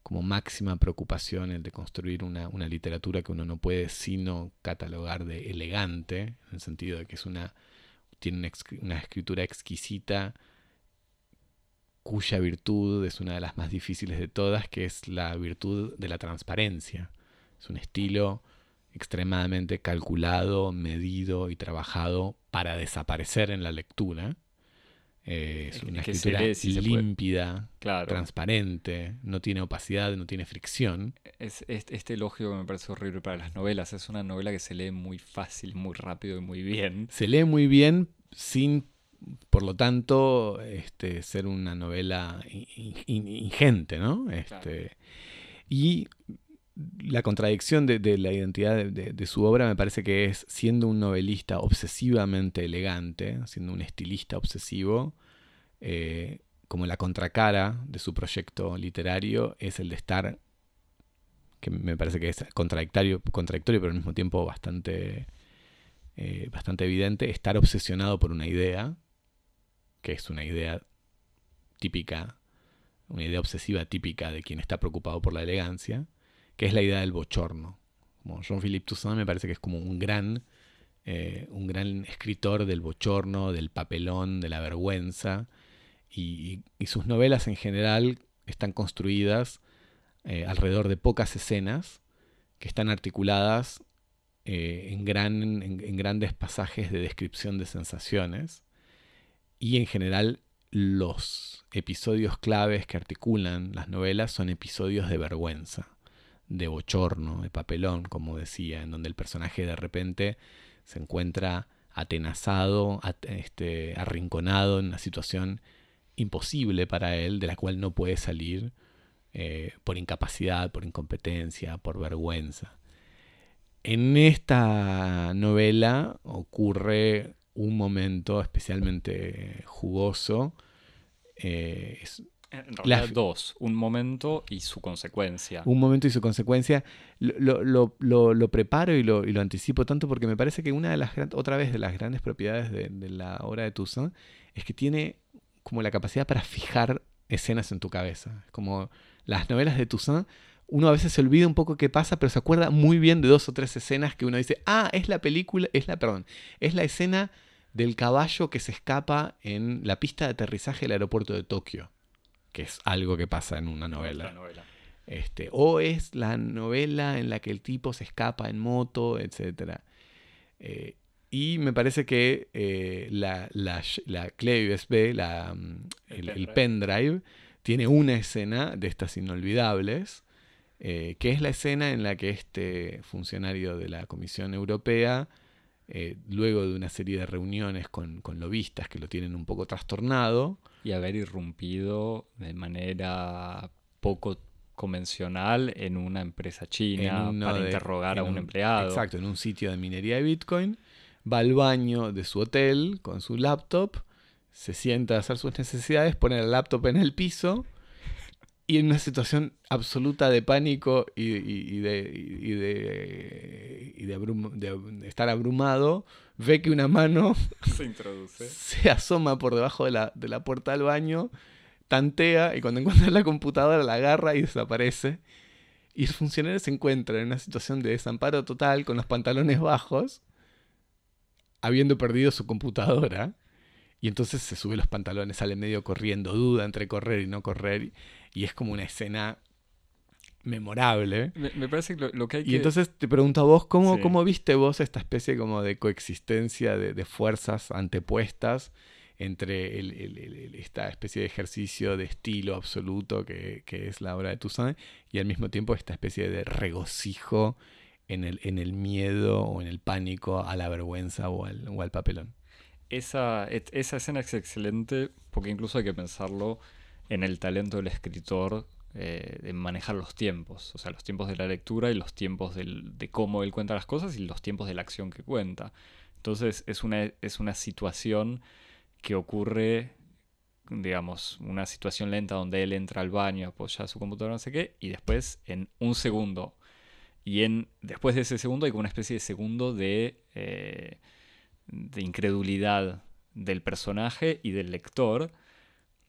como máxima preocupación el de construir una, literatura que uno no puede sino catalogar de elegante, en el sentido de que es una, tiene una, escritura exquisita cuya virtud es una de las más difíciles de todas, que es la virtud de la transparencia. Es un estilo extremadamente calculado, medido y trabajado para desaparecer en la lectura es una escritura límpida, transparente, no tiene opacidad, no tiene fricción. Es, este elogio que me parece horrible para las novelas. Es una novela que se lee muy fácil, muy rápido y muy bien. Se lee muy bien sin, por lo tanto, este, ser una novela ingente, ¿no? Este, Y la contradicción de, la identidad de, su obra me parece que es siendo un novelista obsesivamente elegante, siendo un estilista obsesivo, eh, como la contracara de su proyecto literario es el de estar que me parece que es contradictorio, contradictorio pero al mismo tiempo bastante, eh, bastante evidente, estar obsesionado por una idea, que es una idea típica, una idea obsesiva típica de quien está preocupado por la elegancia, que es la idea del bochorno. Como Jean-Philippe Toussaint me parece que es como un gran, eh, un gran escritor del bochorno, del papelón, de la vergüenza, y, sus novelas en general están construidas eh, alrededor de pocas escenas que están articuladas eh, en, gran, en, grandes pasajes de descripción de sensaciones. Y en general los episodios claves que articulan las novelas son episodios de vergüenza, de bochorno, de papelón, como decía, en donde el personaje de repente se encuentra atenazado, este, arrinconado en una situación imposible para él, de la cual no puede salir eh, por incapacidad, por incompetencia, por vergüenza. En esta novela ocurre un momento especialmente jugoso. Eh, en realidad dos, un momento y su consecuencia. Un momento y su consecuencia. Lo, preparo y lo, anticipo tanto porque me parece que una de las, otra vez, de las grandes propiedades de, de la obra de Toussaint es que tiene como la capacidad para fijar escenas en tu cabeza. Como las novelas de Toussaint, uno a veces se olvida un poco qué pasa, pero se acuerda muy bien de dos o tres escenas que uno dice, ah, es la película, es la, perdón, es la escena del caballo que se escapa en la pista de aterrizaje del aeropuerto de Tokio, que es algo que pasa en una novela. Este, o es la novela en la que el tipo se escapa en moto, etc. Eh, y me parece que eh, la, la, la, clave USB, la, mm, el, pendrive. tiene una escena de estas inolvidables, eh, que es la escena en la que este funcionario de la Comisión Europea, luego de una serie de reuniones con, con lobistas que lo tienen un poco trastornado, y haber irrumpido de manera poco convencional en una empresa china para interrogar a un, empleado. Exacto, en un sitio de minería de Bitcoin va al baño de su hotel con su laptop, se sienta a hacer sus necesidades, pone el laptop en el piso y en una situación absoluta de pánico y, de, de, estar abrumado, ve que una mano se introduce. Se asoma por debajo de la, de la puerta del baño, tantea y cuando encuentra la computadora la agarra y desaparece. Y el funcionario se encuentra en una situación de desamparo total con los pantalones bajos habiendo perdido su computadora. Y entonces se sube los pantalones, sale medio corriendo, duda entre correr y no correr. Y es como una escena memorable. Me, parece que lo, que hay que... Y entonces te pregunto a vos, ¿cómo, ¿cómo viste vos esta especie como de coexistencia de, fuerzas antepuestas entre esta especie de ejercicio de estilo absoluto que, que es la obra de Toussaint y al mismo tiempo esta especie de regocijo en el, en el miedo o en el pánico a la vergüenza o al, o al papelón. Esa, esa escena es excelente porque incluso hay que pensarlo en el talento del escritor eh, de manejar los tiempos, o sea, los tiempos de la lectura y los tiempos de cómo él cuenta las cosas y los tiempos de la acción que cuenta. Entonces es una, es una situación que ocurre, digamos, una situación lenta donde él entra al baño, apoya su computadora, no sé qué, y después en un segundo y en, después de ese segundo hay como una especie de segundo de, eh, de incredulidad del personaje y del lector.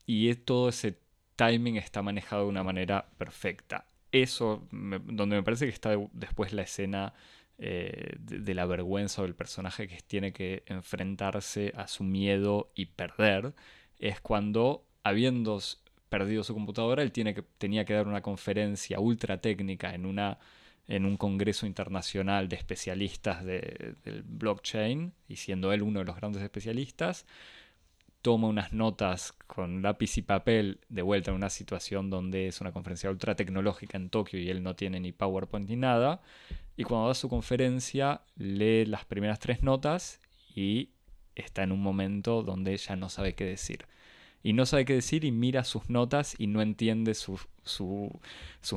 Y todo ese timing está manejado de una manera perfecta. Eso, donde me parece que está después la escena eh, de, la vergüenza del personaje que tiene que enfrentarse a su miedo y perder, es cuando, habiendo perdido su computadora, él tiene que, tenía que dar una conferencia ultra técnica en una en un congreso internacional de especialistas de, del blockchain, y siendo él uno de los grandes especialistas, toma unas notas con lápiz y papel de vuelta en una situación donde es una conferencia ultra tecnológica en Tokio y él no tiene ni PowerPoint ni nada, y cuando da su conferencia lee las primeras tres notas y está en un momento donde ya no sabe qué decir y no sabe qué decir y mira sus notas y no entiende sus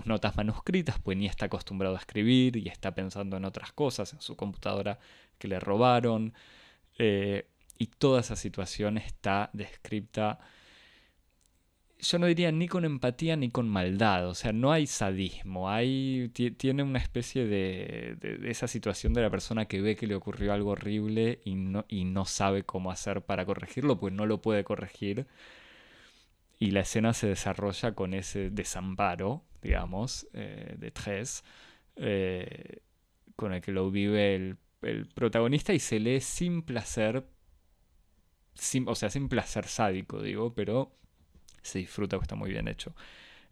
notas manuscritas, pues ni está acostumbrado a escribir y está pensando en otras cosas, en su computadora que le robaron. Eh, y toda esa situación está descrita yo no diría ni con empatía ni con maldad, o sea, no hay sadismo, hay, tiene una especie de, de, esa situación de la persona que ve que le ocurrió algo horrible y no, y no sabe cómo hacer para corregirlo, pues no lo puede corregir. Y la escena se desarrolla con ese desamparo, digamos, eh, de Tres, eh, con el que lo vive el, el, protagonista y se lee sin placer, sin, o sea, sin placer sádico, digo, pero se disfruta, está muy bien hecho.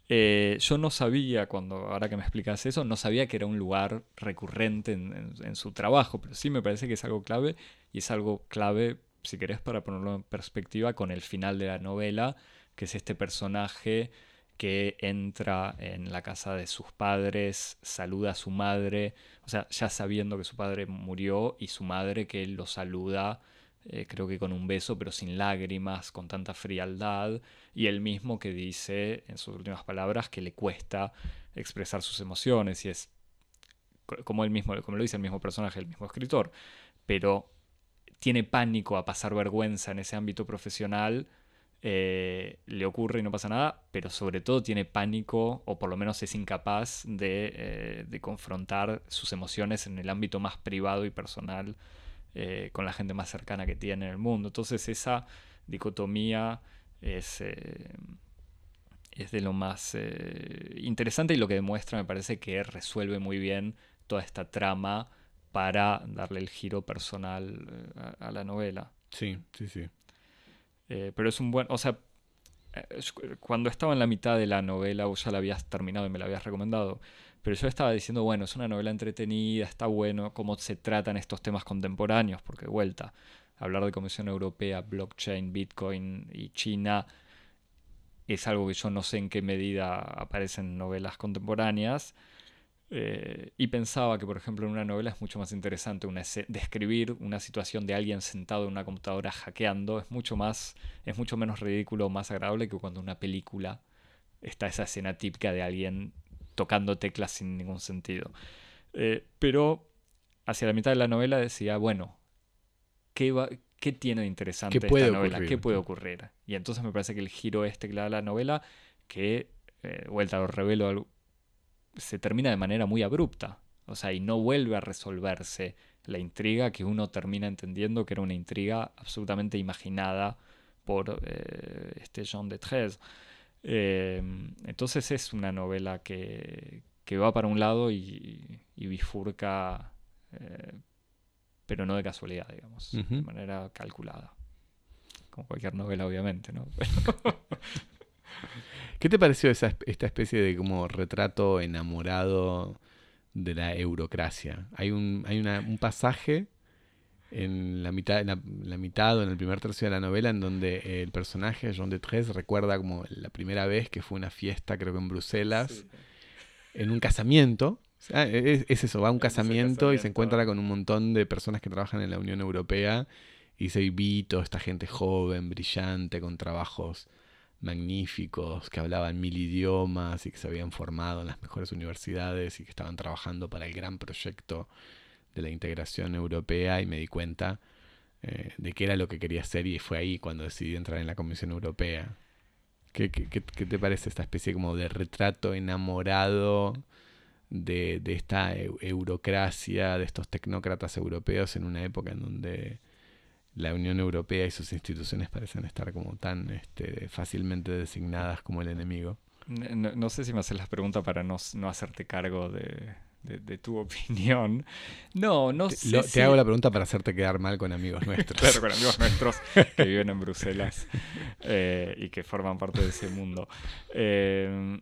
Eh, yo no sabía, cuando ahora que me explicas eso, no sabía que era un lugar recurrente en, su trabajo, pero sí me parece que es algo clave y es algo clave, si querés, para ponerlo en perspectiva con el final de la novela, que es este personaje que entra en la casa de sus padres, saluda a su madre, o sea, ya sabiendo que su padre murió y su madre que lo saluda eh, creo que con un beso, pero sin lágrimas, con tanta frialdad, y él mismo que dice en sus últimas palabras que le cuesta expresar sus emociones, y es como él mismo, como lo dice el mismo personaje, el mismo escritor, pero tiene pánico a pasar vergüenza en ese ámbito profesional, eh, le ocurre y no pasa nada, pero sobre todo tiene pánico, o por lo menos es incapaz de, eh, de confrontar sus emociones en el ámbito más privado y personal eh, con la gente más cercana que tiene en el mundo. Entonces esa dicotomía es, eh, es de lo más eh, interesante y lo que demuestra me parece que resuelve muy bien toda esta trama para darle el giro personal a, la novela. Sí, sí, sí. pero es un buen, o sea, cuando estaba en la mitad de la novela, vos ya la habías terminado y me la habías recomendado, pero yo estaba diciendo, bueno, es una novela entretenida, está bueno cómo se tratan estos temas contemporáneos, porque vuelta, hablar de Comisión Europea, blockchain, Bitcoin y China es algo que yo no sé en qué medida aparecen en novelas contemporáneas. Eh, y pensaba que, por ejemplo, en una novela es mucho más interesante una describir una situación de alguien sentado en una computadora hackeando. Es mucho más, es mucho menos ridículo, más agradable que cuando una película está esa escena típica de alguien tocando teclas sin ningún sentido. Eh, pero hacia la mitad de la novela decía, bueno, ¿qué, va, qué tiene de interesante esta novela? ¿Qué puede ocurrir? Y entonces me parece que el giro este que le da la novela, que, eh, vuelta lo revelo, se termina de manera muy abrupta. O sea, y no vuelve a resolverse la intriga que uno termina entendiendo que era una intriga absolutamente imaginada por eh, este Jean de Tres. Em, entonces es una novela que, va para un lado y, bifurca, eh, pero no de casualidad, digamos, de manera calculada. Como cualquier novela, obviamente, ¿no? ¿Qué te pareció esa, esta especie de como retrato enamorado de la eurocracia? Hay un, hay un pasaje en la mitad, en la, mitad o en el primer tercio de la novela, en donde el personaje, Jean de Tres, recuerda como la primera vez que fue una fiesta, creo que en Bruselas, en un casamiento. es, eso, va a un casamiento, y se encuentra con un montón de personas que trabajan en la Unión Europea y se Vito, esta gente joven, brillante, con trabajos magníficos, que hablaban mil idiomas y que se habían formado en las mejores universidades y que estaban trabajando para el gran proyecto de la integración europea y me di cuenta eh, de qué era lo que quería hacer y fue ahí cuando decidí entrar en la Comisión Europea. ¿Qué, qué, te parece esta especie como de retrato enamorado de, de esta eurocracia, de estos tecnócratas europeos en una época en donde la Unión Europea y sus instituciones parecen estar como tan este, fácilmente designadas como el enemigo? No, sé si me haces la pregunta para no, no hacerte cargo de, de, tu opinión. No, no te, sé. te hago la pregunta para hacerte quedar mal con amigos nuestros. claro, con amigos nuestros que viven en Bruselas eh, y que forman parte de ese mundo. Eh,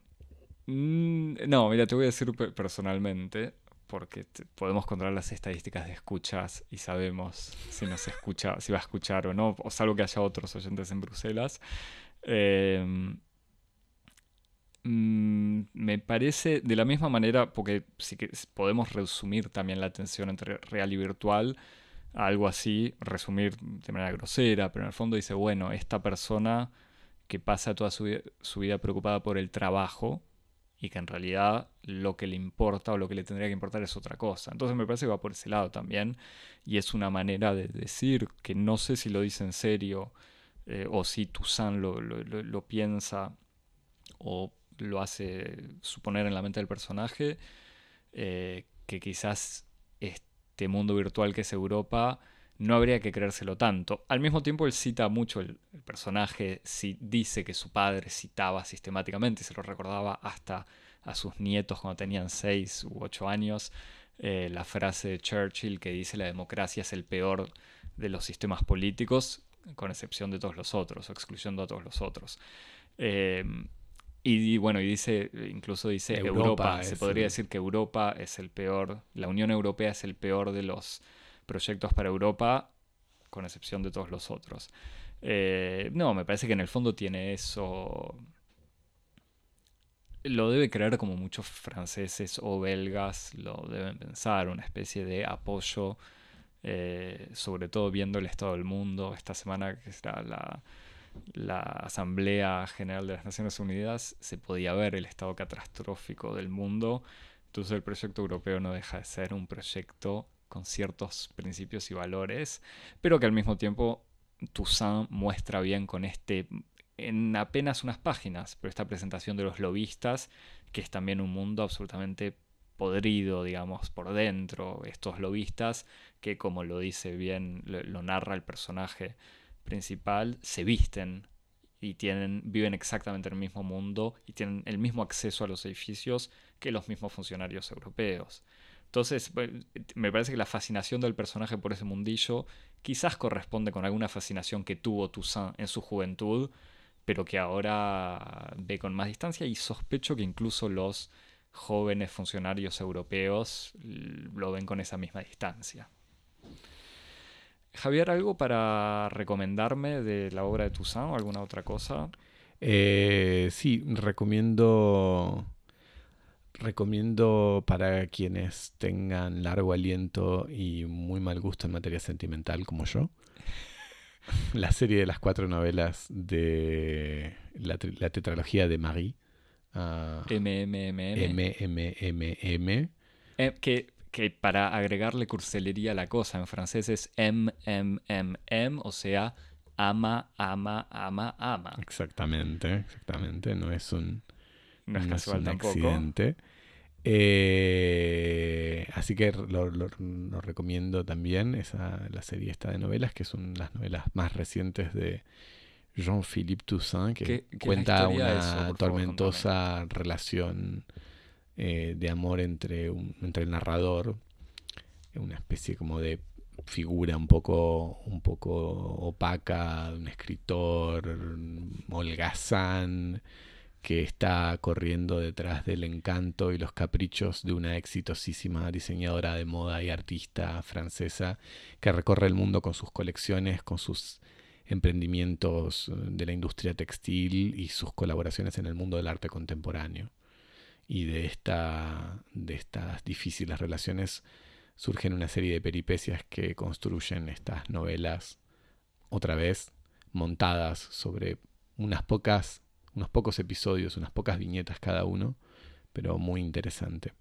mm, no, mira, te voy a decir personalmente, porque podemos controlar las estadísticas de escuchas y sabemos si nos escucha, si va a escuchar o no, o salvo que haya otros oyentes en Bruselas. Eh, Mm, me parece de la misma manera, porque sí que podemos resumir también la tensión entre real y virtual, algo así, resumir de manera grosera, pero en el fondo dice, bueno, esta persona que pasa toda su, su vida preocupada por el trabajo y que en realidad lo que le importa o lo que le tendría que importar es otra cosa. Entonces me parece que va por ese lado también y es una manera de decir que no sé si lo dice en serio eh, o si Toussaint lo, lo, lo piensa o lo hace suponer en la mente del personaje eh, que quizás este mundo virtual que es Europa no habría que creérselo tanto. Al mismo tiempo, él cita mucho, el, personaje si, dice que su padre citaba sistemáticamente, y se lo recordaba hasta a sus nietos cuando tenían 6 u 8 años, eh, la frase de Churchill que dice la democracia es el peor de los sistemas políticos, con excepción de todos los otros, o excluyendo a todos los otros. Eh, y, bueno, y dice, incluso dice Europa, se podría decir que Europa es el peor, la Unión Europea es el peor de los proyectos para Europa, con excepción de todos los otros. Eh, no, me parece que en el fondo tiene eso. Lo debe creer como muchos franceses o belgas lo deben pensar, una especie de apoyo, eh, sobre todo viendo el estado del mundo. Esta semana que será la, la Asamblea General de las Naciones Unidas, se podía ver el estado catastrófico del mundo. Entonces el proyecto europeo no deja de ser un proyecto con ciertos principios y valores, pero que al mismo tiempo Toussaint muestra bien con este, en apenas unas páginas, pero esta presentación de los lobistas, que es también un mundo absolutamente podrido, digamos, por dentro, estos lobistas, que como lo dice bien, lo, narra el personaje principal, se visten y tienen, viven exactamente en el mismo mundo y tienen el mismo acceso a los edificios que los mismos funcionarios europeos. Entonces, me parece que la fascinación del personaje por ese mundillo quizás corresponde con alguna fascinación que tuvo Toussaint en su juventud, pero que ahora ve con más distancia y sospecho que incluso los jóvenes funcionarios europeos lo ven con esa misma distancia. Javier, ¿algo para recomendarme de la obra de Toussaint o alguna otra cosa? Eh, sí, recomiendo recomiendo para quienes tengan largo aliento y muy mal gusto en materia sentimental como yo. La serie de las cuatro novelas de la, tetralogía de Marie. MMMM. MMMM. Eh, que, que para agregarle curselería a la cosa en francés es MMMM, o sea, ama, ama, ama, ama. Exactamente, exactamente. No es un, no es un accidente. Eh, así que lo, recomiendo también, esa, la serie esta de novelas, que son las novelas más recientes de Jean-Philippe Toussaint, que cuenta una tormentosa relación eh, de amor entre, un, entre el narrador, una especie como de figura un poco, un poco opaca, un escritor holgazán que está corriendo detrás del encanto y los caprichos de una exitosísima diseñadora de moda y artista francesa que recorre el mundo con sus colecciones, con sus emprendimientos de la industria textil y sus colaboraciones en el mundo del arte contemporáneo. Y de, esta, de estas difíciles relaciones surgen una serie de peripecias que construyen estas novelas, otra vez, montadas sobre unas pocas unos pocos episodios, unas pocas viñetas cada uno, pero muy interesante.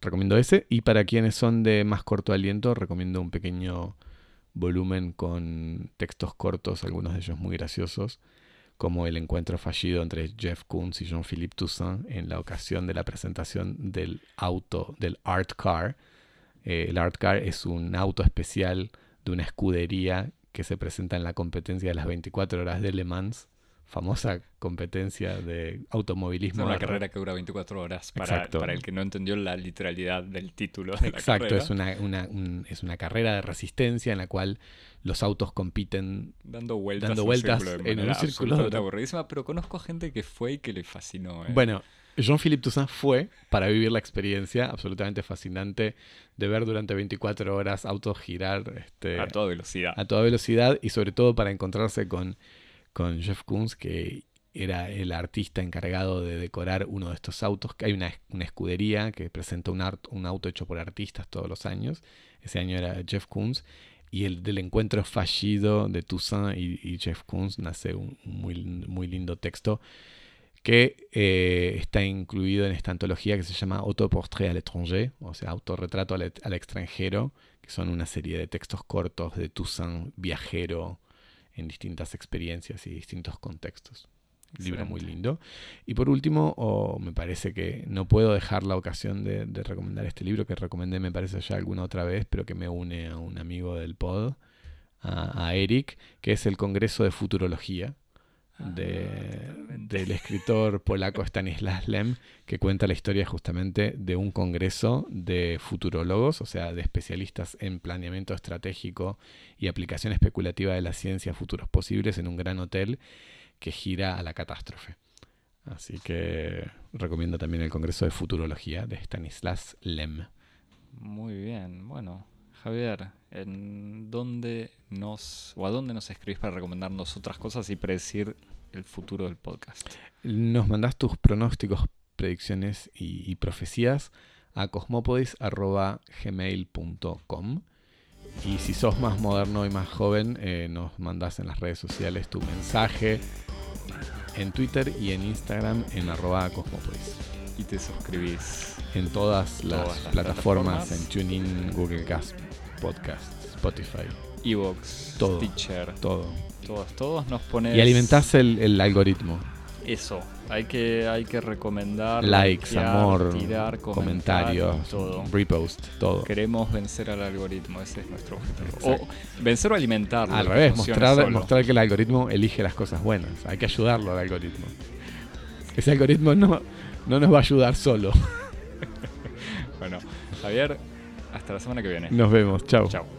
Recomiendo ese y para quienes son de más corto aliento recomiendo un pequeño volumen con textos cortos, algunos de ellos muy graciosos, como el encuentro fallido entre Jeff Koons y Jean-Philippe Toussaint en la ocasión de la presentación del auto, del Art Car. Eh, el Art Car es un auto especial de una escudería que se presenta en la competencia de las 24 horas de Le Mans famosa competencia de automovilismo. Es una carrera que dura 24 horas, para, para, el que no entendió la literalidad del título. Exacto, es una, es una carrera de resistencia en la cual los autos compiten dando vueltas, dando vueltas en un círculo. aburridísima, pero conozco gente que fue y que le fascinó. ¿eh? Bueno, Jean-Philippe Toussaint fue para vivir la experiencia absolutamente fascinante de ver durante 24 horas autos girar este, a toda velocidad. A toda velocidad y sobre todo para encontrarse con con Jeff Koons, que era el artista encargado de decorar uno de estos autos. Hay una, escudería que presenta un, auto hecho por artistas todos los años. Ese año era Jeff Koons. Y el del encuentro fallido de Toussaint y, Jeff Koons nace un, muy, muy lindo texto que eh, está incluido en esta antología que se llama Autoportrait à l'étranger, o sea, autorretrato al, al, extranjero, que son una serie de textos cortos de Toussaint viajero en distintas experiencias y distintos contextos. libro muy lindo. Y por último, me parece que no puedo dejar la ocasión de, de recomendar este libro que recomendé, me parece ya alguna otra vez, pero que me une a un amigo del pod, a, a Eric, que es el Congreso de Futurología del escritor polaco Stanislas Lem, que cuenta la historia justamente de un congreso de futurólogos, o sea, de especialistas en planeamiento estratégico y aplicación especulativa de la ciencia futuros posibles en un gran hotel que gira a la catástrofe. Así que recomiendo también el Congreso de Futurología de Stanislas Lem. Muy bien, bueno, Javier, ¿en dónde nos o a dónde nos escribís para recomendarnos otras cosas y predecir el futuro del podcast? Nos mandás tus pronósticos, predicciones y, y profecías a cosmopodis.gmail.com y si sos más moderno y más joven, eh, nos mandás en las redes sociales tu mensaje en Twitter y en Instagram en arroba cosmopodis. Y te suscribís. En todas las, Todas las plataformas, plataformas. en TuneIn, Google Cast, Podcast, Spotify, Evox, Todo. Stitcher, todo. todos, todos nos pones. Y alimentás el, el algoritmo. Eso, hay que, hay que recomendar. Likes, amor, tirar, comentarios, todo. repost, todo. Queremos vencer al algoritmo, ese es nuestro objetivo. Exacto. O vencer o alimentarlo. Al revés, mostrar, mostrar que el algoritmo elige las cosas buenas. Hay que ayudarlo al algoritmo. Ese algoritmo no, no nos va a ayudar solo. Bueno, Javier, hasta la semana que viene. Nos vemos. Chao. Chao.